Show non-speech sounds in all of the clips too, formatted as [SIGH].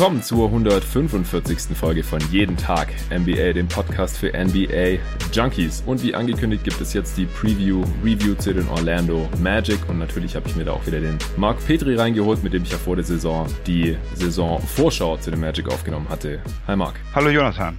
willkommen zur 145. Folge von Jeden Tag NBA, dem Podcast für NBA Junkies. Und wie angekündigt gibt es jetzt die Preview, Review zu den Orlando Magic. Und natürlich habe ich mir da auch wieder den Marc Petri reingeholt, mit dem ich ja vor der Saison die Saison-Vorschau zu den Magic aufgenommen hatte. Hi Marc. Hallo Jonathan.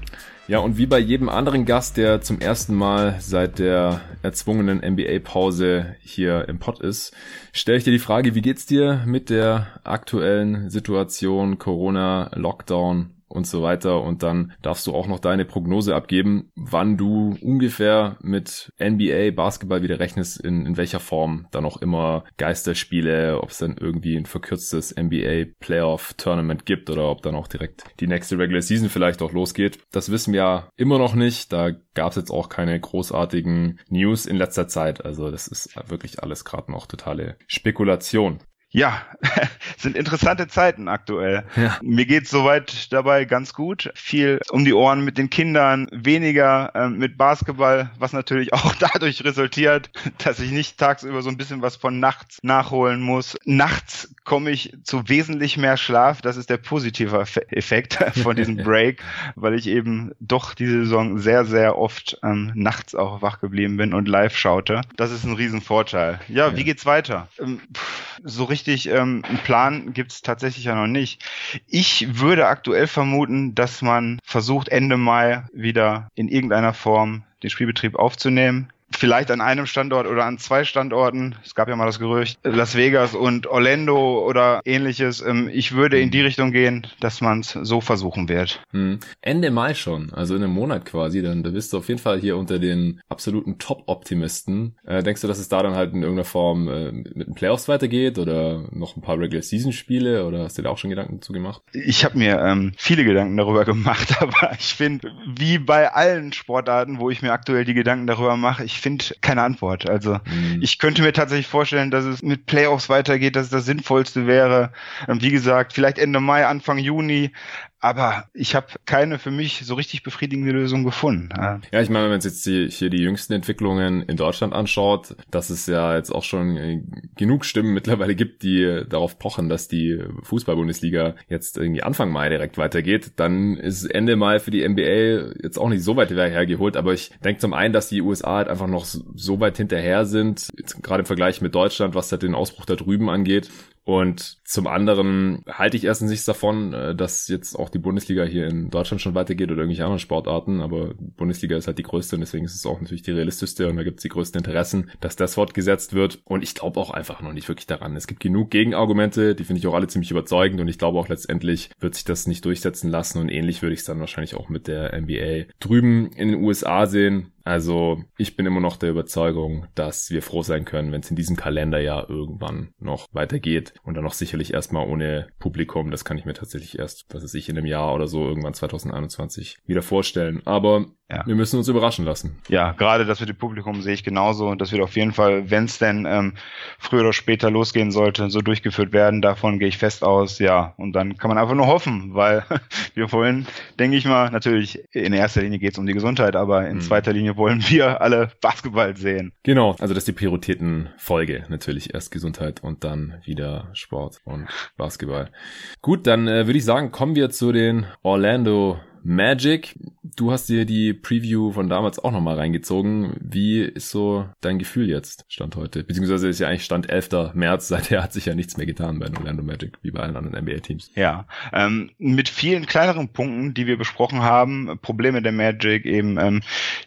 Ja, und wie bei jedem anderen Gast, der zum ersten Mal seit der erzwungenen NBA-Pause hier im Pod ist, stelle ich dir die Frage, wie geht's dir mit der aktuellen Situation, Corona, Lockdown und so weiter. Und dann darfst du auch noch deine Prognose abgeben, wann du ungefähr mit NBA Basketball wieder rechnest, in, in welcher Form dann auch immer Geisterspiele, ob es dann irgendwie ein verkürztes NBA Playoff Tournament gibt oder ob dann auch direkt die nächste Regular Season vielleicht auch losgeht. Das wissen wir ja immer noch nicht. Da gab es jetzt auch keine großartigen News in letzter Zeit. Also das ist wirklich alles gerade noch totale Spekulation. Ja, [LAUGHS] sind interessante Zeiten aktuell. Ja. Mir geht's soweit dabei ganz gut. Viel um die Ohren mit den Kindern, weniger äh, mit Basketball, was natürlich [LAUGHS] auch dadurch resultiert, dass ich nicht tagsüber so ein bisschen was von nachts nachholen muss. Nachts komme ich zu wesentlich mehr Schlaf. Das ist der positive Effekt [LAUGHS] von diesem Break, weil ich eben doch diese Saison sehr, sehr oft ähm, nachts auch wach geblieben bin und live schaute. Das ist ein Riesenvorteil. Ja, ja. wie geht's weiter? Ähm, so richtig ähm, einen Plan gibt es tatsächlich ja noch nicht. Ich würde aktuell vermuten, dass man versucht, Ende Mai wieder in irgendeiner Form den Spielbetrieb aufzunehmen vielleicht an einem Standort oder an zwei Standorten. Es gab ja mal das Gerücht, Las Vegas und Orlando oder ähnliches. Ähm, ich würde in die Richtung gehen, dass man es so versuchen wird. Hm. Ende Mai schon, also in einem Monat quasi, dann da bist du auf jeden Fall hier unter den absoluten Top-Optimisten. Äh, denkst du, dass es da dann halt in irgendeiner Form äh, mit den Playoffs weitergeht oder noch ein paar Regular-Season-Spiele oder hast du da auch schon Gedanken dazu gemacht? Ich habe mir ähm, viele Gedanken darüber [LAUGHS] gemacht, aber ich finde, wie bei allen Sportarten, wo ich mir aktuell die Gedanken darüber mache, ich finde keine Antwort. Also mhm. ich könnte mir tatsächlich vorstellen, dass es mit Playoffs weitergeht, dass es das Sinnvollste wäre. Wie gesagt, vielleicht Ende Mai, Anfang Juni, aber ich habe keine für mich so richtig befriedigende Lösung gefunden. Ja, ich meine, wenn man jetzt die, hier die jüngsten Entwicklungen in Deutschland anschaut, dass es ja jetzt auch schon äh, genug Stimmen mittlerweile gibt, die darauf pochen, dass die Fußball-Bundesliga jetzt irgendwie Anfang Mai direkt weitergeht, dann ist Ende Mai für die NBA jetzt auch nicht so weit hergeholt. Aber ich denke zum einen, dass die USA halt einfach noch so weit hinterher sind, gerade im Vergleich mit Deutschland, was halt den Ausbruch da drüben angeht. Und zum anderen halte ich erstens nichts davon, äh, dass jetzt auch die Bundesliga hier in Deutschland schon weitergeht oder irgendwelche anderen Sportarten, aber Bundesliga ist halt die größte und deswegen ist es auch natürlich die realistischste und da gibt es die größten Interessen, dass das fortgesetzt wird. Und ich glaube auch einfach noch nicht wirklich daran. Es gibt genug Gegenargumente, die finde ich auch alle ziemlich überzeugend und ich glaube auch letztendlich wird sich das nicht durchsetzen lassen und ähnlich würde ich es dann wahrscheinlich auch mit der NBA drüben in den USA sehen. Also ich bin immer noch der Überzeugung, dass wir froh sein können, wenn es in diesem Kalenderjahr irgendwann noch weitergeht und dann noch sicherlich erstmal ohne Publikum. Das kann ich mir tatsächlich erst, was weiß ich, in einem Jahr oder so irgendwann 2021 wieder vorstellen. Aber ja. Wir müssen uns überraschen lassen. Ja, gerade das mit dem Publikum sehe ich genauso. Und das wird auf jeden Fall, wenn es denn ähm, früher oder später losgehen sollte, so durchgeführt werden. Davon gehe ich fest aus. Ja, und dann kann man einfach nur hoffen, weil [LAUGHS] wir vorhin, denke ich mal, natürlich in erster Linie geht es um die Gesundheit, aber in mhm. zweiter Linie wollen wir alle Basketball sehen. Genau, also das ist die Prioritätenfolge. Natürlich erst Gesundheit und dann wieder Sport und Basketball. Gut, dann äh, würde ich sagen, kommen wir zu den Orlando Magic. Du hast dir die Preview von damals auch nochmal reingezogen. Wie ist so dein Gefühl jetzt, Stand heute? Beziehungsweise ist ja eigentlich Stand 11. März. [LAUGHS] Seither hat sich ja nichts mehr getan bei Orlando Magic, wie bei allen anderen NBA-Teams. Ja, ähm, mit vielen kleineren Punkten, die wir besprochen haben. Probleme der Magic, eben ähm,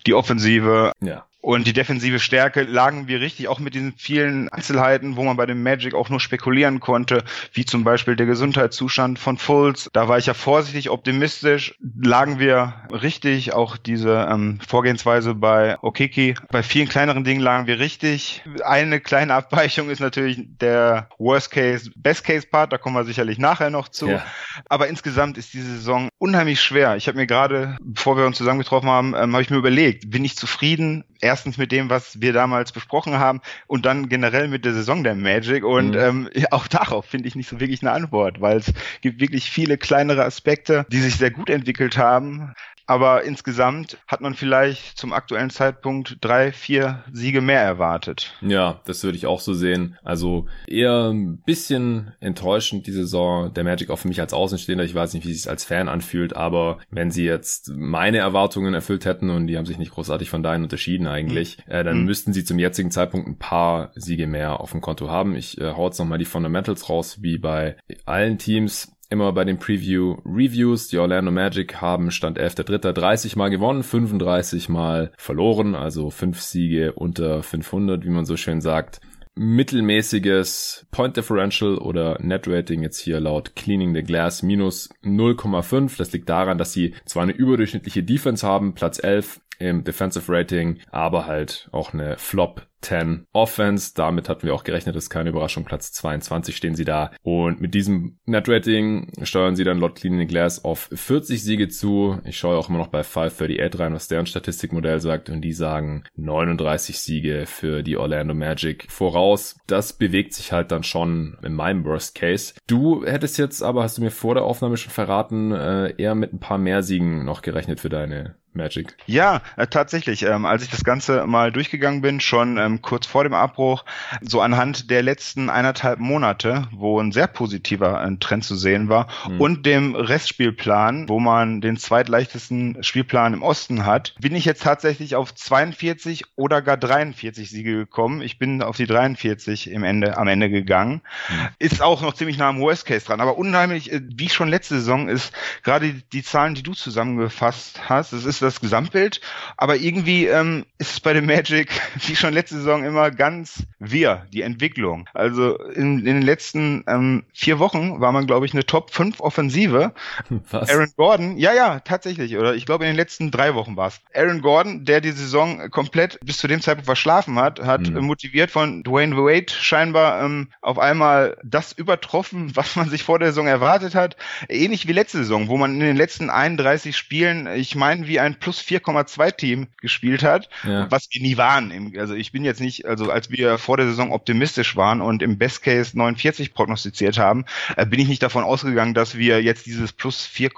die Offensive. Ja. Und die defensive Stärke lagen wir richtig, auch mit diesen vielen Einzelheiten, wo man bei dem Magic auch nur spekulieren konnte, wie zum Beispiel der Gesundheitszustand von Fultz. Da war ich ja vorsichtig optimistisch. Lagen wir richtig, auch diese ähm, Vorgehensweise bei Okiki. Bei vielen kleineren Dingen lagen wir richtig. Eine kleine Abweichung ist natürlich der Worst Case, Best Case Part, da kommen wir sicherlich nachher noch zu. Ja. Aber insgesamt ist diese Saison unheimlich schwer. Ich habe mir gerade, bevor wir uns zusammengetroffen haben, ähm, habe ich mir überlegt, bin ich zufrieden? Erstens mit dem, was wir damals besprochen haben und dann generell mit der Saison der Magic. Und mhm. ähm, auch darauf finde ich nicht so wirklich eine Antwort, weil es gibt wirklich viele kleinere Aspekte, die sich sehr gut entwickelt haben aber insgesamt hat man vielleicht zum aktuellen Zeitpunkt drei, vier Siege mehr erwartet. Ja, das würde ich auch so sehen. Also eher ein bisschen enttäuschend die Saison. Der Magic auch für mich als Außenstehender. Ich weiß nicht, wie es sich als Fan anfühlt, aber wenn sie jetzt meine Erwartungen erfüllt hätten und die haben sich nicht großartig von deinen unterschieden eigentlich, mhm. äh, dann mhm. müssten sie zum jetzigen Zeitpunkt ein paar Siege mehr auf dem Konto haben. Ich äh, hau jetzt nochmal die Fundamentals raus, wie bei allen Teams immer bei den Preview Reviews. Die Orlando Magic haben Stand 11.3. 30 mal gewonnen, 35 mal verloren, also 5 Siege unter 500, wie man so schön sagt. Mittelmäßiges Point Differential oder Net Rating jetzt hier laut Cleaning the Glass minus 0,5. Das liegt daran, dass sie zwar eine überdurchschnittliche Defense haben, Platz 11 im Defensive Rating, aber halt auch eine Flop 10 Offense. Damit hatten wir auch gerechnet, das ist keine Überraschung. Platz 22 stehen sie da. Und mit diesem Net-Rating steuern sie dann laut Cleaning Glass auf 40 Siege zu. Ich schaue auch immer noch bei 538 rein, was deren Statistikmodell sagt. Und die sagen 39 Siege für die Orlando Magic voraus. Das bewegt sich halt dann schon in meinem Worst Case. Du hättest jetzt aber, hast du mir vor der Aufnahme schon verraten, äh, eher mit ein paar mehr Siegen noch gerechnet für deine Magic. Ja, äh, tatsächlich. Ähm, als ich das Ganze mal durchgegangen bin, schon ähm, kurz vor dem Abbruch, so anhand der letzten eineinhalb Monate, wo ein sehr positiver äh, Trend zu sehen war, mhm. und dem Restspielplan, wo man den zweitleichtesten Spielplan im Osten hat, bin ich jetzt tatsächlich auf 42 oder gar 43 Siege gekommen. Ich bin auf die 43 im Ende, am Ende gegangen. Mhm. Ist auch noch ziemlich nah am Worst Case dran. Aber unheimlich, äh, wie schon letzte Saison, ist gerade die Zahlen, die du zusammengefasst hast, es ist das Gesamtbild, aber irgendwie ähm, ist es bei dem Magic, [LAUGHS] wie schon letzte Saison immer, ganz wir, die Entwicklung. Also in, in den letzten ähm, vier Wochen war man, glaube ich, eine Top 5 Offensive. [LAUGHS] Was? Aaron Gordon, ja, ja, tatsächlich, oder ich glaube in den letzten drei Wochen war es. Aaron Gordon, der die Saison komplett bis zu dem Zeitpunkt verschlafen hat, hat mhm. motiviert von Dwayne Wade scheinbar ähm, auf einmal das übertroffen, [LAUGHS] was man sich vor der Saison erwartet hat. Ähnlich wie letzte Saison, wo man in den letzten 31 Spielen, ich meine, wie ein ein plus 4,2 Team gespielt hat, ja. was wir nie waren. Also ich bin jetzt nicht, also als wir vor der Saison optimistisch waren und im Best Case 49 prognostiziert haben, äh, bin ich nicht davon ausgegangen, dass wir jetzt dieses plus 4,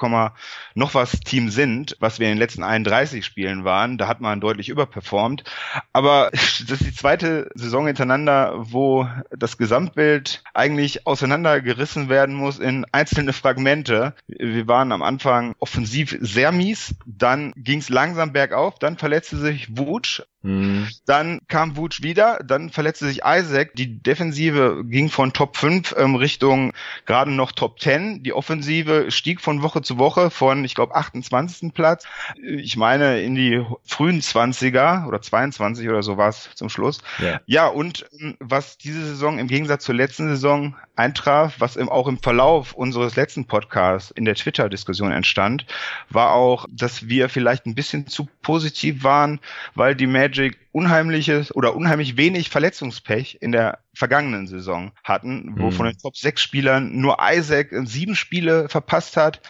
noch was Team sind, was wir in den letzten 31 Spielen waren. Da hat man deutlich überperformt. Aber [LAUGHS] das ist die zweite Saison hintereinander, wo das Gesamtbild eigentlich auseinandergerissen werden muss in einzelne Fragmente. Wir waren am Anfang offensiv sehr mies, dann ging es langsam bergauf, dann verletzte sich Wutsch, mhm. dann kam Wutsch wieder, dann verletzte sich Isaac, die Defensive ging von Top 5 ähm, Richtung gerade noch Top 10, die Offensive stieg von Woche zu Woche von, ich glaube, 28. Platz, ich meine in die frühen 20er oder 22 oder so war es zum Schluss. Ja, ja und ähm, was diese Saison im Gegensatz zur letzten Saison eintraf, was im, auch im Verlauf unseres letzten Podcasts in der Twitter-Diskussion entstand, war auch, dass wir vielleicht ein bisschen zu positiv waren, weil die Magic strategic unheimliches oder unheimlich wenig Verletzungspech in der vergangenen Saison hatten, wo mhm. von den Top 6 Spielern nur Isaac sieben Spiele verpasst hat.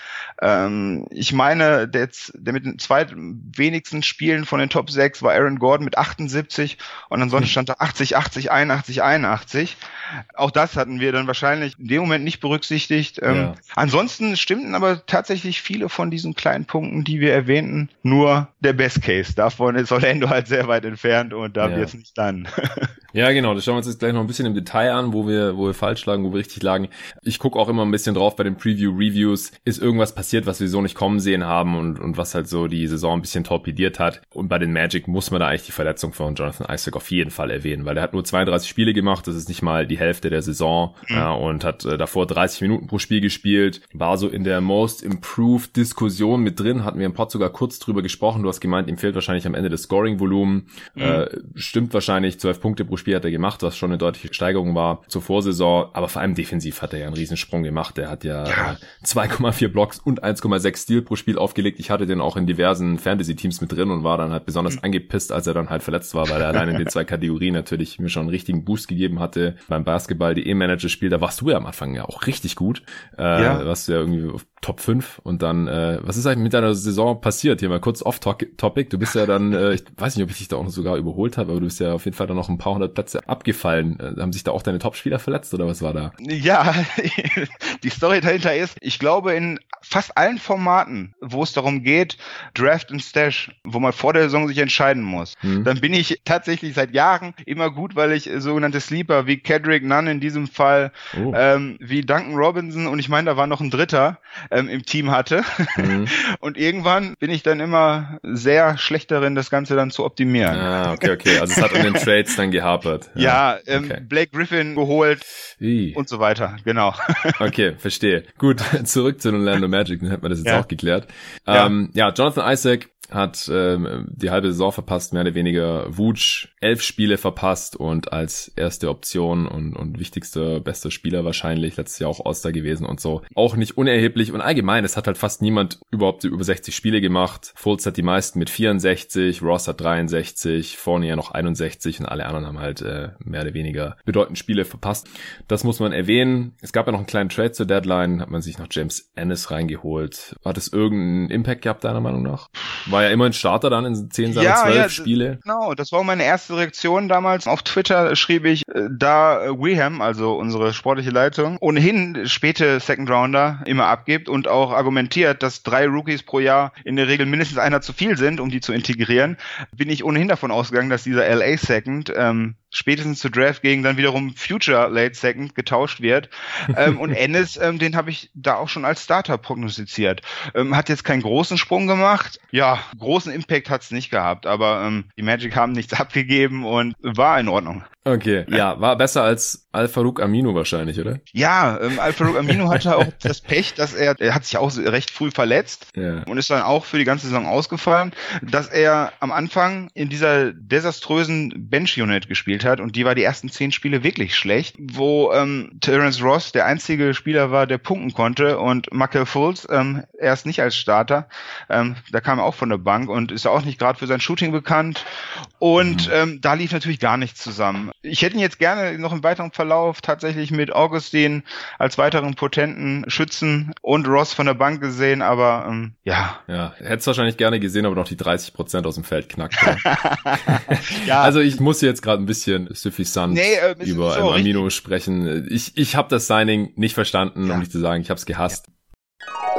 Ähm, ich meine, der, der mit den zwei wenigsten Spielen von den Top 6 war Aaron Gordon mit 78 und ansonsten stand da 80, 80, 81, 81. Auch das hatten wir dann wahrscheinlich in dem Moment nicht berücksichtigt. Ähm, ja. Ansonsten stimmten aber tatsächlich viele von diesen kleinen Punkten, die wir erwähnten, nur der Best Case. Davon ist Orlando halt sehr weit entfernt und da ja. wird es nicht dann. [LAUGHS] ja, genau. Das schauen wir uns jetzt gleich noch ein bisschen im Detail an, wo wir, wo wir falsch lagen, wo wir richtig lagen. Ich gucke auch immer ein bisschen drauf bei den Preview-Reviews. Ist irgendwas passiert, was wir so nicht kommen sehen haben und, und was halt so die Saison ein bisschen torpediert hat. Und bei den Magic muss man da eigentlich die Verletzung von Jonathan Isaac auf jeden Fall erwähnen, weil der hat nur 32 Spiele gemacht. Das ist nicht mal die Hälfte der Saison mhm. ja, und hat äh, davor 30 Minuten pro Spiel gespielt. War so in der Most Improved Diskussion mit drin. Hatten wir im Pod sogar kurz drüber gesprochen. Du hast gemeint, ihm fehlt wahrscheinlich am Ende das Scoring-Volumen. Mhm. Äh, stimmt wahrscheinlich. 12 Punkte pro Spiel hat er gemacht, was schon eine deutliche Steigerung war zur Vorsaison. Aber vor allem defensiv hat er ja einen Riesensprung gemacht. Er hat ja, ja. 2,4 Blocks und 1,6 Stil pro Spiel aufgelegt. Ich hatte den auch in diversen Fantasy-Teams mit drin und war dann halt besonders mhm. angepisst, als er dann halt verletzt war, weil er allein in den zwei Kategorien natürlich mir schon einen richtigen Boost gegeben hatte. Beim Basketball, die E-Manager-Spiel, da warst du ja am Anfang ja auch richtig gut. Äh, ja. Was ja irgendwie Top 5 und dann, äh, was ist eigentlich mit deiner Saison passiert? Hier mal kurz off-topic. Du bist ja dann, äh, ich weiß nicht, ob ich dich da auch sogar überholt habe, aber du bist ja auf jeden Fall dann noch ein paar hundert Plätze abgefallen. Äh, haben sich da auch deine Topspieler verletzt oder was war da? Ja, [LAUGHS] die Story dahinter ist, ich glaube, in fast allen Formaten, wo es darum geht, Draft und Stash, wo man vor der Saison sich entscheiden muss, mhm. dann bin ich tatsächlich seit Jahren immer gut, weil ich sogenannte Sleeper wie Kedrick Nunn in diesem Fall, oh. ähm, wie Duncan Robinson und ich meine, da war noch ein Dritter ähm, im Team hatte. Mhm. [LAUGHS] Und irgendwann bin ich dann immer sehr schlecht darin, das Ganze dann zu optimieren. Ah, okay, okay. Also es hat an den [LAUGHS] Trades dann gehapert. Ja, ja ähm, okay. Blake Griffin geholt Wie? und so weiter. Genau. [LAUGHS] okay, verstehe. Gut, zurück zu Orlando Magic, dann hat man das jetzt ja. auch geklärt. Ja. Ähm, ja, Jonathan Isaac hat ähm, die halbe Saison verpasst, mehr oder weniger. Wutsch elf Spiele verpasst und als erste Option und, und wichtigster, bester Spieler wahrscheinlich, letztes Jahr auch All-Star gewesen und so. Auch nicht unerheblich und allgemein, es hat halt fast niemand überhaupt über 60 Spiele gemacht. Fultz hat die meisten mit 64, Ross hat 63, Fournier noch 61 und alle anderen haben halt äh, mehr oder weniger bedeutend Spiele verpasst. Das muss man erwähnen. Es gab ja noch einen kleinen Trade zur Deadline, hat man sich noch James Ennis reingeholt. Hat es irgendeinen Impact gehabt, deiner Meinung nach? War ja immer ein Starter dann in 10 seiner ja, 12 ja, Spiele. Genau, das war meine erste Reaktion damals. Auf Twitter schrieb ich, äh, da äh, Weham, also unsere sportliche Leitung, ohnehin späte Second Rounder immer abgibt und auch argumentiert, dass drei Rookies pro Jahr in der Regel mindestens einer zu viel sind, um die zu integrieren, bin ich ohnehin davon ausgegangen, dass dieser LA Second ähm, spätestens zu Draft gegen dann wiederum Future Late Second getauscht wird. ähm, und [LAUGHS] Ennis, ähm, den habe ich da auch schon als Starter prognostiziert. Ähm, hat jetzt keinen großen Sprung gemacht. Ja, großen Impact hat es nicht gehabt, aber ähm, die Magic haben nichts [LAUGHS] abgegeben und war in Ordnung. Okay, ja, war besser als Al-Farouk Amino wahrscheinlich, oder? Ja, ähm, Al-Farouk Amino hatte auch [LAUGHS] das Pech, dass er, er hat sich auch recht früh verletzt ja. und ist dann auch für die ganze Saison ausgefallen, dass er am Anfang in dieser desaströsen Bench-Unit gespielt hat und die war die ersten zehn Spiele wirklich schlecht, wo ähm, Terence Ross der einzige Spieler war, der punkten konnte und Michael Fultz ähm, erst nicht als Starter, ähm, da kam er auch von der Bank und ist auch nicht gerade für sein Shooting bekannt und mhm. ähm, da lief natürlich gar nichts zusammen ich hätte ihn jetzt gerne noch im weiteren Verlauf tatsächlich mit Augustin als weiteren potenten Schützen und Ross von der Bank gesehen, aber ähm, ja. Ja, hättest wahrscheinlich gerne gesehen, aber noch die 30 Prozent aus dem Feld knackt. ja. [LAUGHS] Also ich muss jetzt gerade ein bisschen suffisant nee, äh, über so Amino sprechen. Ich, ich habe das Signing nicht verstanden, ja. um nicht zu sagen, ich habe es gehasst. Ja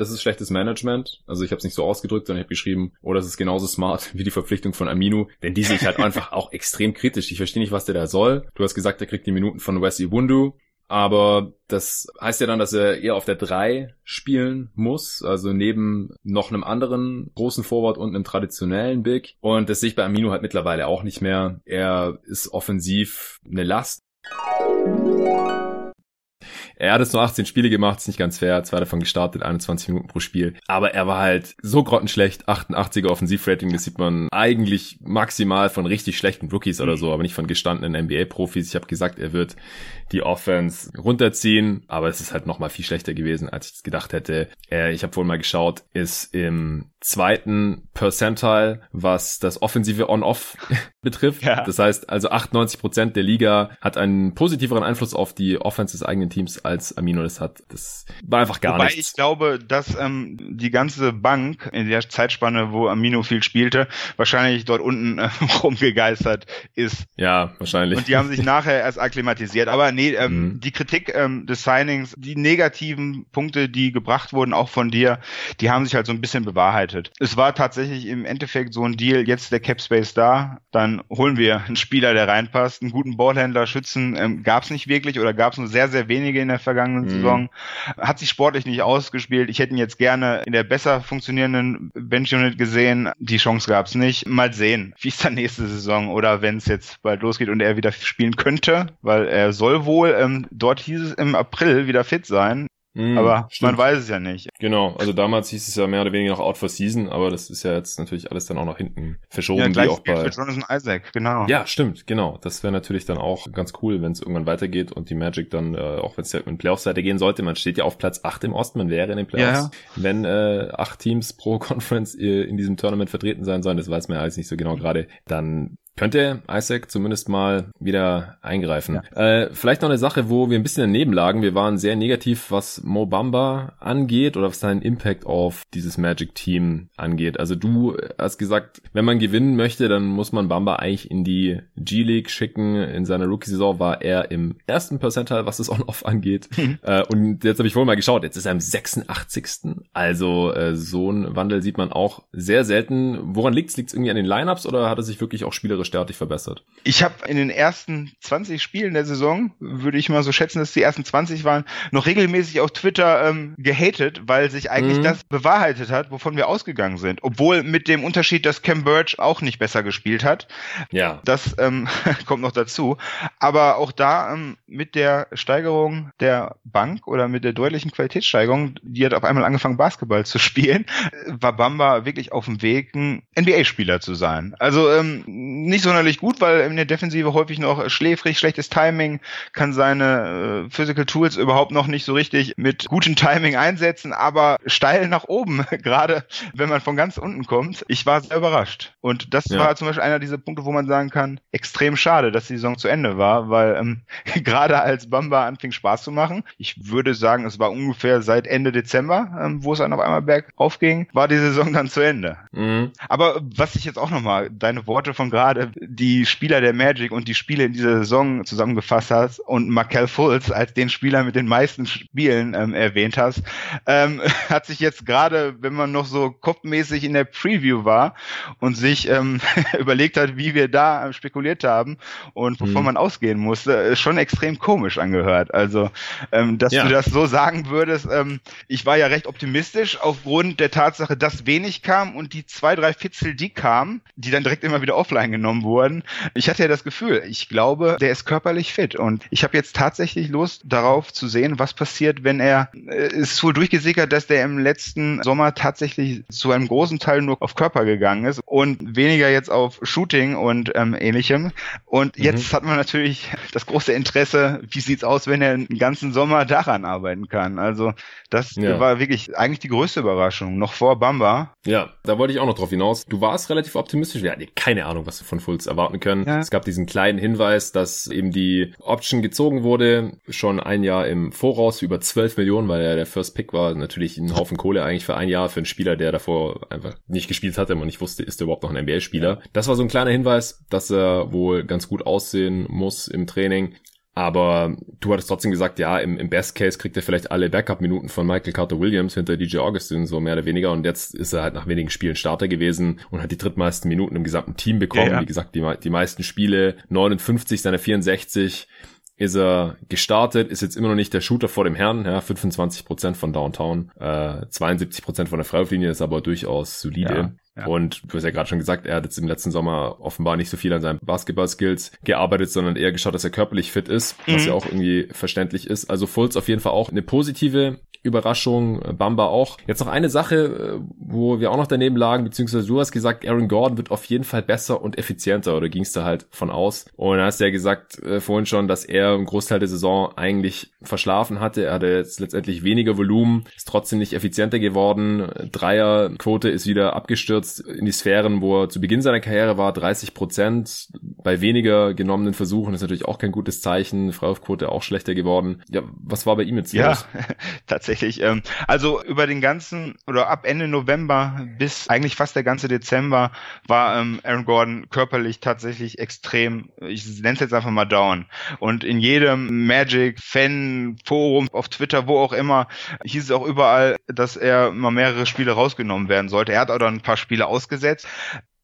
das ist schlechtes Management. Also ich habe es nicht so ausgedrückt, sondern ich habe geschrieben, oh, das ist genauso smart [LAUGHS] wie die Verpflichtung von Aminu. Denn die sehe ich halt [LAUGHS] einfach auch extrem kritisch. Ich verstehe nicht, was der da soll. Du hast gesagt, er kriegt die Minuten von Wesley Wundu. Aber das heißt ja dann, dass er eher auf der 3 spielen muss, also neben noch einem anderen großen Forward und einem traditionellen Big. Und das sehe ich bei Aminu halt mittlerweile auch nicht mehr. Er ist offensiv eine Last. Er hat jetzt nur 18 Spiele gemacht, ist nicht ganz fair, zwei davon gestartet, 21 Minuten pro Spiel. Aber er war halt so grottenschlecht, 88er Offensivrating, das sieht man eigentlich maximal von richtig schlechten Rookies oder so, aber nicht von gestandenen NBA-Profis. Ich habe gesagt, er wird die Offense runterziehen, aber es ist halt nochmal viel schlechter gewesen, als ich es gedacht hätte. Ich habe vorhin mal geschaut, ist im zweiten Percentile, was das offensive On-Off [LAUGHS] betrifft. Ja. Das heißt, also 98% der Liga hat einen positiveren Einfluss auf die Offense des eigenen Teams, als Amino das hat. Das war einfach gar Wobei nichts. ich glaube, dass ähm, die ganze Bank in der Zeitspanne, wo Amino viel spielte, wahrscheinlich dort unten äh, [LAUGHS] rumgegeistert ist. Ja, wahrscheinlich. Und die haben sich nachher erst akklimatisiert. Aber nee, ähm, mhm. die Kritik ähm, des Signings, die negativen Punkte, die gebracht wurden, auch von dir, die haben sich halt so ein bisschen bewahrheitet vorbereitet. Es war tatsächlich im Endeffekt so ein Deal, jetzt der Cap Space da, dann holen wir einen Spieler, der reinpasst. Einen guten Ballhändler, Schützen ähm, gab es nicht wirklich oder gab es nur sehr, sehr wenige in der vergangenen mhm. Saison. Hat sich sportlich nicht ausgespielt. Ich hätte ihn jetzt gerne in der besser funktionierenden Bench Unit gesehen. Die Chance gab es nicht. Mal sehen, wie es dann nächste Saison oder wenn es jetzt bald losgeht und er wieder spielen könnte, weil er soll wohl, ähm, dort hieß es im April wieder fit sein. Mm, aber stimmt. man weiß es ja nicht. Genau, also damals hieß es ja mehr oder weniger noch out for season, aber das ist ja jetzt natürlich alles dann auch nach hinten verschoben, ja, wie auch bei für Jonathan Isaac, genau. Ja, stimmt, genau. Das wäre natürlich dann auch ganz cool, wenn es irgendwann weitergeht und die Magic dann, äh, auch wenn es ja in Playoff-Seite gehen sollte, man steht ja auf Platz 8 im Osten, man wäre in den Playoffs. Ja, ja. Wenn äh, acht Teams pro [LAUGHS] Conference äh, in diesem Tournament vertreten sein sollen, das weiß man ja alles nicht so genau gerade, dann könnte Isaac zumindest mal wieder eingreifen. Ja. Äh, vielleicht noch eine Sache, wo wir ein bisschen daneben lagen. Wir waren sehr negativ, was Mo Bamba angeht oder was seinen Impact auf dieses Magic-Team angeht. Also du hast gesagt, wenn man gewinnen möchte, dann muss man Bamba eigentlich in die G-League schicken. In seiner Rookie-Saison war er im ersten Percentile, was das On-Off angeht. [LAUGHS] Mhm. Äh, und jetzt habe ich vorhin mal geschaut, jetzt ist er im 86. Also äh, so ein Wandel sieht man auch sehr selten. Woran liegt es? Liegt es irgendwie an den Lineups oder hat er sich wirklich auch spielerisch derartig verbessert? Ich habe in den ersten 20 Spielen der Saison, würde ich mal so schätzen, dass die ersten 20 waren, noch regelmäßig auf Twitter ähm, gehatet, weil sich eigentlich mhm. das bewahrheitet hat, wovon wir ausgegangen sind. Obwohl mit dem Unterschied, dass Cam Birch auch nicht besser gespielt hat. Ja. Das ähm, [LAUGHS] kommt noch dazu. Aber auch da ähm, mit der Steigerung der Bank oder mit der deutlichen Qualitätssteigerung, die hat auf einmal angefangen, Basketball zu [LAUGHS] spielen, war Bamba wirklich auf dem Weg, ein NBA-Spieler zu sein. Also ähm, nicht sonderlich gut, weil in der Defensive häufig noch schläfrig, schlechtes Timing, kann seine äh, Physical Tools überhaupt noch nicht so richtig mit gutem Timing einsetzen, aber steil nach oben, [LAUGHS] gerade wenn man von ganz unten kommt. Ich war sehr überrascht. Und das ja. war zum Beispiel einer dieser Punkte, wo man sagen kann, extrem schade, dass die Saison zu Ende war, weil ähm, [LAUGHS] gerade als Bamba anfing Spaß zu machen, ich würde sagen, es war ungefähr seit Ende Dezember, ähm, wo es dann auf einmal bergauf ging, war die Saison dann zu Ende. Mhm. Aber was ich jetzt auch nochmal, deine Worte von gerade, die Spieler der Magic und die Spiele in dieser Saison zusammengefasst hast und Markel Fultz als den Spieler mit den meisten Spielen ähm, erwähnt hast, ähm, [LAUGHS] hat sich jetzt gerade, wenn man noch so kopfmäßig in der Preview war und sich ähm, [LAUGHS] überlegt hat, wie wir da ähm, spekuliert haben und wovon mhm. man ausgehen musste, schon extrem komisch angehört. Also, ähm, dass ja. du das so sagen würdest, ähm, ich war ja recht optimistisch aufgrund der Tatsache, dass wenig kam und die zwei, drei Fitzel, die kamen, die dann direkt immer wieder offline genommen wurden. Ich hatte ja das Gefühl, ich glaube, der ist körperlich fit und ich habe jetzt tatsächlich Lust darauf zu sehen, was passiert, wenn er, äh, ist wohl durchgesickert, dass der im letzten Sommer tatsächlich zu einem großen Teil nur auf Körper gegangen ist und weniger jetzt auf Shooting und ähm, ähnlichem. Und mhm. jetzt hat man natürlich das große Interesse, wie sieht's aus, wenn er den ganzen Sommer daran arbeiten kann. Also das ja. war wirklich eigentlich die größte Überraschung, noch vor Bamba. Ja, da wollte ich auch noch drauf hinaus. Du warst relativ optimistisch. Wir hatten keine Ahnung, was wir von Fultz erwarten können. Ja. Es gab diesen kleinen Hinweis, dass eben die Option gezogen wurde, schon ein Jahr im Voraus über 12 Millionen, weil er der First Pick war. Natürlich ein Haufen Kohle eigentlich für ein Jahr für einen Spieler, der davor einfach nicht gespielt hatte und nicht wusste, ist er überhaupt noch ein NBA-Spieler. Das war so ein kleiner Hinweis, dass er wohl ganz gut aussehen muss im Training. Aber du hattest trotzdem gesagt, ja, im, im Best Case kriegt er vielleicht alle Backup-Minuten von Michael Carter Williams hinter DJ Augustin, so mehr oder weniger. Und jetzt ist er halt nach wenigen Spielen Starter gewesen und hat die drittmeisten Minuten im gesamten Team bekommen. Ja, ja. Wie gesagt, die, die meisten Spiele, 59 seiner 64 ist er gestartet, ist jetzt immer noch nicht der Shooter vor dem Herrn, ja, 25% von Downtown, äh, 72% von der Freiwurflinie ist aber durchaus solide. Ja. Ja. Und du hast ja gerade schon gesagt, er hat jetzt im letzten Sommer offenbar nicht so viel an seinen Basketball-Skills gearbeitet, sondern eher geschaut, dass er körperlich fit ist, was mhm. ja auch irgendwie verständlich ist. Also Fultz auf jeden Fall auch eine positive Überraschung, Bamba auch. Jetzt noch eine Sache, äh, wo wir auch noch daneben lagen, beziehungsweise du hast gesagt, Aaron Gordon wird auf jeden Fall besser und effizienter, oder ging es da halt von aus? Und dann hast du ja gesagt äh, vorhin schon, dass er einen Großteil der Saison eigentlich verschlafen hatte. Er hatte jetzt letztendlich weniger Volumen, ist trotzdem nicht effizienter geworden. Dreierquote ist wieder abgestürzt in die Sphären, wo er zu Beginn seiner Karriere war, 30 Prozent. Bei weniger genommenen Versuchen ist natürlich auch kein gutes Zeichen. Freiwurfquote auch schlechter geworden. Ja, was war bei ihm jetzt ja, [LAUGHS] tatsächlich tatsächlich. Ähm, also über den ganzen oder ab Ende November bis eigentlich fast der ganze Dezember war ähm, Aaron Gordon körperlich tatsächlich extrem, ich nenne es jetzt einfach mal down. Und in jedem Magic-Fan-Forum, auf Twitter, wo auch immer, hieß es auch überall, dass er mal mehrere Spiele rausgenommen werden sollte. Er hat auch dann ein paar Spiele ausgesetzt.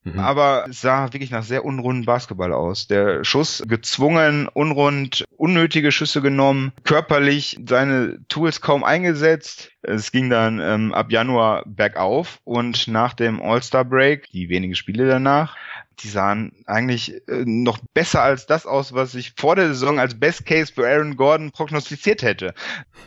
Mhm. Aber es sah wirklich nach sehr unrunden Basketball aus. Der Schuss gezwungen, unrund, unnötige Schüsse genommen, körperlich seine Tools kaum eingesetzt. Es ging dann ähm, ab Januar bergauf und nach dem All-Star-Break, die wenigen Spiele danach, die sahen eigentlich äh, noch besser als das aus, was ich vor der Saison als Best Case für Aaron Gordon prognostiziert hätte.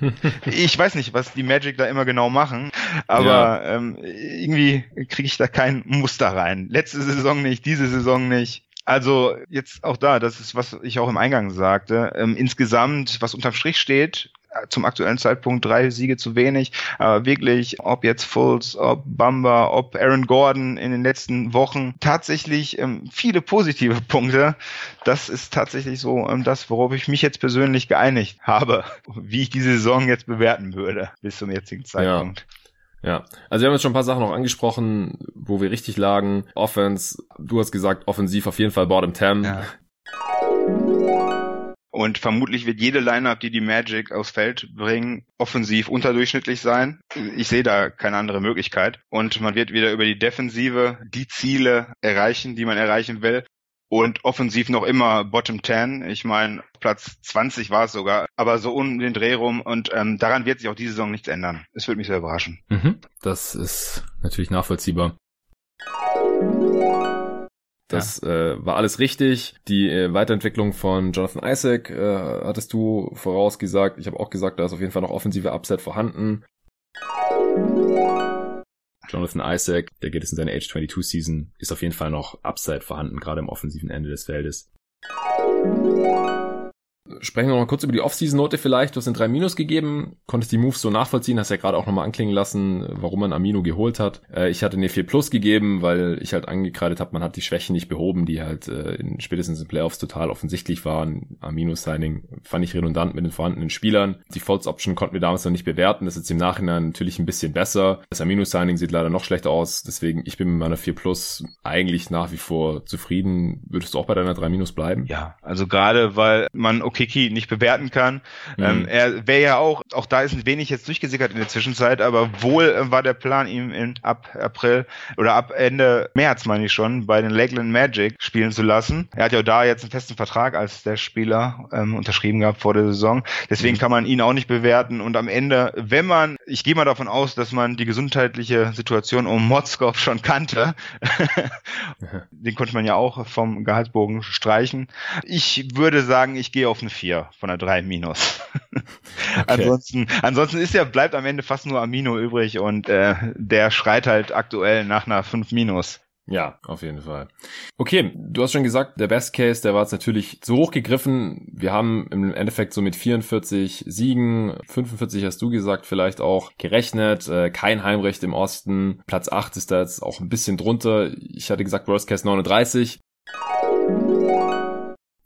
[LAUGHS] ich weiß nicht, was die Magic da immer genau machen, aber ja. ähm, irgendwie kriege ich da kein Muster rein. Letzte Saison nicht, diese Saison nicht. Also jetzt auch da, das ist, was ich auch im Eingang sagte. Ähm, insgesamt, was unterm Strich steht, zum aktuellen Zeitpunkt drei Siege zu wenig. Aber wirklich, ob jetzt Fultz, ob Bamba, ob Aaron Gordon in den letzten Wochen tatsächlich ähm, viele positive [LAUGHS] Punkte. Das ist tatsächlich so ähm, das, worauf ich mich jetzt persönlich geeinigt habe, [LAUGHS] wie ich diese Saison jetzt bewerten würde bis zum jetzigen Zeitpunkt. Ja. Ja, also wir haben jetzt schon ein paar Sachen auch angesprochen, wo wir richtig lagen. Offense, du hast gesagt, offensiv auf jeden Fall Bottom 10. Ja. Und vermutlich wird jede Lineup, die die Magic aufs Feld bringen, offensiv unterdurchschnittlich sein. Ich sehe da keine andere Möglichkeit. Und man wird wieder über die Defensive die Ziele erreichen, die man erreichen will und offensiv noch immer Bottom 10. Ich meine, Platz 20 war es sogar, aber so um den Dreh rum und ähm, daran wird sich auch diese Saison nichts ändern. Es würde mich sehr überraschen. Mhm. Das ist natürlich nachvollziehbar. Das ja. äh, war alles richtig. Die äh, Weiterentwicklung von Jonathan Isaac äh, hattest du vorausgesagt. Ich habe auch gesagt, da ist auf jeden Fall noch offensive Upset vorhanden. Jonathan Isaac, der geht jetzt in seine Age 22 Season, ist auf jeden Fall noch Upside vorhanden, gerade im offensiven Ende des Feldes. Sprechen wir noch mal kurz über die Off-Season-Note vielleicht. Du hast den 3 Minus gegeben, konntest die Moves so nachvollziehen, hast ja gerade auch nochmal anklingen lassen, warum man Amino geholt hat. Äh, ich hatte eine 4 Plus gegeben, weil ich halt angekreidet habe, man hat die Schwächen nicht behoben, die halt äh, in, spätestens in Playoffs total offensichtlich waren. Amino-Signing fand ich redundant mit den vorhandenen Spielern. Die False-Option konnten wir damals noch nicht bewerten, das ist jetzt im Nachhinein natürlich ein bisschen besser. Das Amino-Signing sieht leider noch schlechter aus, deswegen ich bin mit meiner 4 Plus eigentlich nach wie vor zufrieden. Würdest du auch bei deiner 3 Minus bleiben? Ja, also gerade weil man okay Kiki nicht bewerten kann. Mhm. Ähm, er wäre ja auch, auch da ist ein wenig jetzt durchgesickert in der Zwischenzeit, aber wohl äh, war der Plan, ihm in, ab April oder ab Ende März, meine ich schon, bei den Lakeland Magic spielen zu lassen. Er hat ja auch da jetzt einen festen Vertrag als der Spieler ähm, unterschrieben gehabt vor der Saison. Deswegen mhm. kann man ihn auch nicht bewerten. Und am Ende, wenn man, ich gehe mal davon aus, dass man die gesundheitliche Situation um Motzkov schon kannte, [LAUGHS] den konnte man ja auch vom Gehaltsbogen streichen. Ich würde sagen, ich gehe auf eine 4 von der 3 minus. [LAUGHS] Okay. ansonsten, ansonsten ist ja, bleibt am Ende fast nur Amino übrig und äh, der schreit halt aktuell nach einer 5 minus. Ja, auf jeden Fall. Okay, du hast schon gesagt, der Best Case, der war jetzt natürlich zu hoch gegriffen. Wir haben im Endeffekt so mit 44 Siegen, 45 hast du gesagt, vielleicht auch gerechnet. Äh, kein Heimrecht im Osten. Platz 8 ist da jetzt auch ein bisschen drunter. Ich hatte gesagt, Worst Case 39.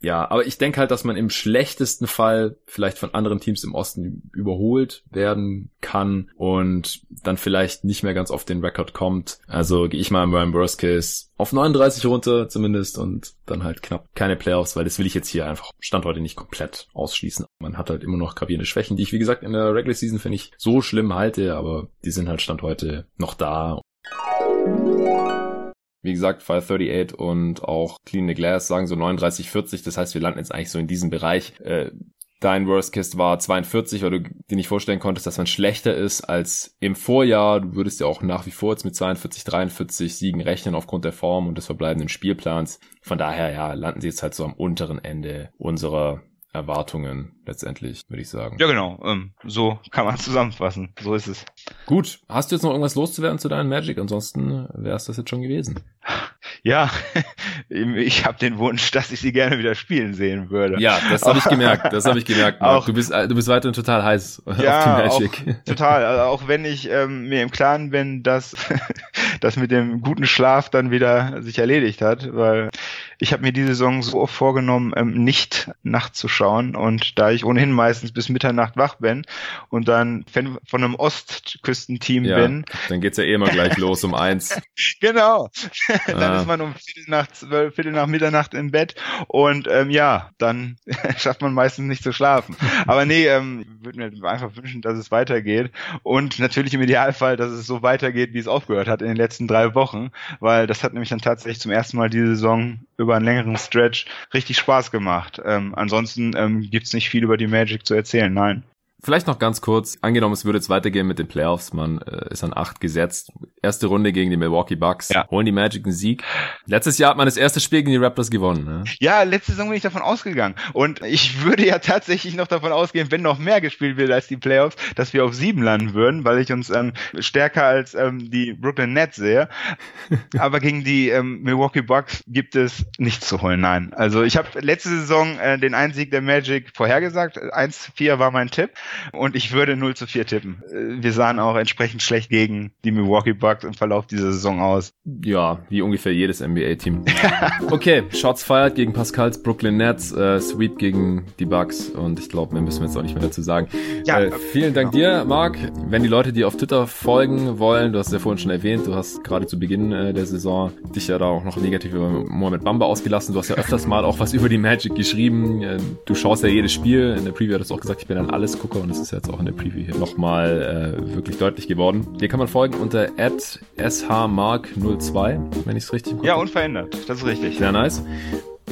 Ja, aber ich denke halt, dass man im schlechtesten Fall vielleicht von anderen Teams im Osten überholt werden kann und dann vielleicht nicht mehr ganz auf den Rekord kommt. Also gehe ich mal im Worst Case auf 39 runter zumindest und dann halt knapp keine Playoffs, weil das will ich jetzt hier einfach Stand heute nicht komplett ausschließen. Man hat halt immer noch gravierende Schwächen, die ich wie gesagt in der Regular Season finde ich so schlimm halte, aber die sind halt Stand heute noch da wie gesagt, 538 und auch Clean the Glass sagen so 39, 40. Das heißt, wir landen jetzt eigentlich so in diesem Bereich. Äh, dein Worst Case war 42, weil du dir nicht vorstellen konntest, dass man schlechter ist als im Vorjahr. Du würdest ja auch nach wie vor jetzt mit 42, 43 Siegen rechnen aufgrund der Form und des verbleibenden Spielplans. Von daher, ja, landen sie jetzt halt so am unteren Ende unserer Erwartungen letztendlich, würde ich sagen. Ja, genau. Ähm, so kann man [LAUGHS] zusammenfassen. So ist es. Gut. Hast du jetzt noch irgendwas loszuwerden zu deinen Magic? Ansonsten wäre es das jetzt schon gewesen. [LAUGHS] Ja, [LAUGHS] ich habe den Wunsch, dass ich sie gerne wieder spielen sehen würde. Ja, das habe ich gemerkt. Das habe ich gemerkt. Auch, du bist du bist weiterhin total heiß ja, auf die Magic. Auch, total. Also auch wenn ich ähm, mir im Klaren bin, dass das mit dem guten Schlaf dann wieder sich erledigt hat, weil ich habe mir die Saison so oft vorgenommen, ähm, nicht nachzuschauen und da ich ohnehin meistens bis Mitternacht wach bin und dann Fan von einem Ostküstenteam ja, bin. Dann geht's ja eh immer gleich [LAUGHS] los um eins. Genau. dann ah. ist man um Viertel nach zwölf, Viertel nach Mitternacht im Bett und ähm, ja, dann [LAUGHS] schafft man meistens nicht zu schlafen. Aber nee, ähm, würde mir einfach wünschen, dass es weitergeht und natürlich im Idealfall, dass es so weitergeht, wie es aufgehört hat in den letzten drei Wochen, weil das hat nämlich dann tatsächlich zum ersten Mal diese Saison über einen längeren Stretch richtig Spaß gemacht. Ähm, ansonsten ähm, gibt nicht viel über die Magic zu erzählen, nein. Vielleicht noch ganz kurz, angenommen, es würde jetzt weitergehen mit den Playoffs, man äh, ist an acht gesetzt. erste Runde gegen die Milwaukee Bucks, ja. holen die Magic einen Sieg. Letztes Jahr hat man das erste Spiel gegen die Raptors gewonnen. Ne? Ja, letzte Saison bin ich davon ausgegangen. Und ich würde ja tatsächlich noch davon ausgehen, wenn noch mehr gespielt wird als die Playoffs, dass wir auf sieben landen würden, weil ich uns ähm, stärker als ähm, die Brooklyn Nets sehe. [LAUGHS] Aber gegen die ähm, Milwaukee Bucks gibt es nichts zu holen, nein. Also ich habe letzte Saison äh, den Einsieg der Magic vorhergesagt. 1-4 war mein Tipp und ich würde 0 zu 4 tippen. Äh, wir sahen auch entsprechend schlecht gegen die Milwaukee Bucks im Verlauf dieser Saison aus. Ja, wie ungefähr jedes NBA-Team. [LAUGHS] okay, Shots feiert gegen Pascals Brooklyn Nets, äh, Sweep gegen die Bucks und ich glaube, mehr müssen wir jetzt auch nicht mehr dazu sagen. Ja, äh, vielen Dank genau. dir, Marc. Wenn die Leute dir auf Twitter folgen wollen, du hast ja vorhin schon erwähnt, du hast gerade zu Beginn äh, der Saison dich ja da auch noch negativ über Mohamed Bamba ausgelassen. Du hast ja öfters mal auch was über die Magic geschrieben. Äh, du schaust ja jedes Spiel. In der Preview hattest du auch gesagt, ich bin ein Alles-Gucker und das ist jetzt auch in der Preview hier nochmal äh, wirklich deutlich geworden. Dir kann man folgen unter shmark02, wenn ich es richtig Ja, unverändert. Das ist richtig. Sehr nice.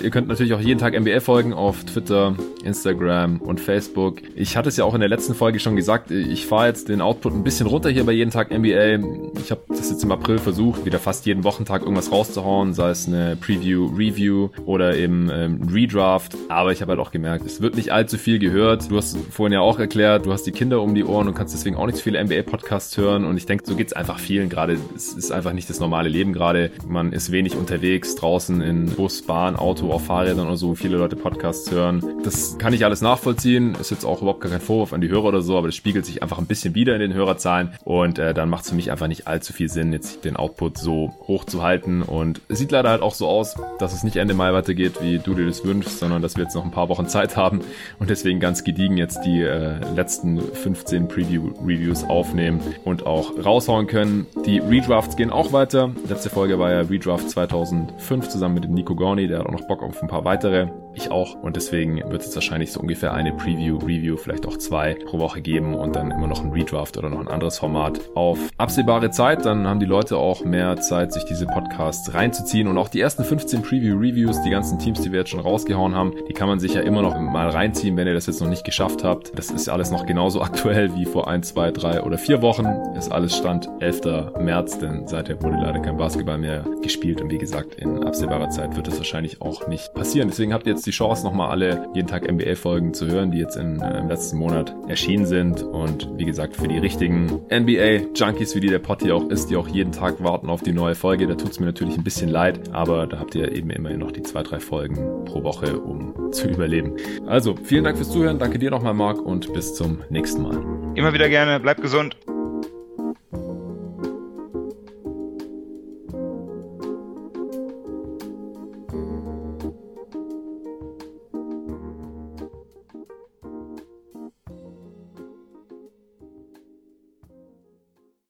Ihr könnt natürlich auch jeden Tag NBA folgen auf Twitter, Instagram und Facebook. Ich hatte es ja auch in der letzten Folge schon gesagt, ich fahre jetzt den Output ein bisschen runter hier bei jeden Tag NBA. Ich habe das jetzt im April versucht, wieder fast jeden Wochentag irgendwas rauszuhauen, sei es eine Preview, Review oder eben ähm, Redraft. Aber ich habe halt auch gemerkt, es wird nicht allzu viel gehört. Du hast vorhin ja auch erklärt, du hast die Kinder um die Ohren und kannst deswegen auch nicht so viele NBA-Podcasts hören. Und ich denke, so geht's einfach vielen gerade. Es ist einfach nicht das normale Leben gerade. Man ist wenig unterwegs, draußen in Bus, Bahn, Auto auf Fahrrädern oder so viele Leute Podcasts hören. Das kann ich alles nachvollziehen. Ist jetzt auch überhaupt gar kein Vorwurf an die Hörer oder so, aber das spiegelt sich einfach ein bisschen wieder in den Hörerzahlen und äh, dann macht es für mich einfach nicht allzu viel Sinn, jetzt den Output so hoch zu halten. Und es sieht leider halt auch so aus, dass es nicht Ende Mai weitergeht, wie du dir das wünschst, sondern dass wir jetzt noch ein paar Wochen Zeit haben und deswegen ganz gediegen jetzt die äh, letzten 15 Preview-Reviews aufnehmen und auch raushauen können. Die Redrafts gehen auch weiter. Letzte Folge war ja Redraft 2005 zusammen mit dem Nico Gorni, der hat auch noch Bock auf ein paar weitere. Ich auch. Und deswegen wird es wahrscheinlich so ungefähr eine Preview, Review, vielleicht auch zwei pro Woche geben und dann immer noch ein Redraft oder noch ein anderes Format auf absehbare Zeit. Dann haben die Leute auch mehr Zeit, sich diese Podcasts reinzuziehen. Und auch die ersten 15 Preview-Reviews, die ganzen Teams, die wir jetzt schon rausgehauen haben, die kann man sich ja immer noch mal reinziehen, wenn ihr das jetzt noch nicht geschafft habt. Das ist alles noch genauso [LAUGHS] aktuell wie vor ein, zwei, drei oder vier Wochen. Ist alles Stand 11. März, denn seither wurde leider kein Basketball mehr gespielt. Und wie gesagt, in absehbarer Zeit wird es wahrscheinlich auch nicht passieren. Deswegen habt ihr jetzt die Chance, nochmal alle jeden Tag NBA-Folgen zu hören, die jetzt in, äh, im letzten Monat erschienen sind. Und wie gesagt, für die richtigen NBA-Junkies, wie die der Pot hier auch ist, die auch jeden Tag warten auf die neue Folge, da tut's mir natürlich ein bisschen leid, aber da habt ihr eben immerhin noch die zwei, drei Folgen pro Woche, um [LAUGHS] zu überleben. Also, vielen Dank fürs Zuhören, danke dir nochmal, Marc, und bis zum nächsten Mal. Immer wieder gerne, bleibt gesund.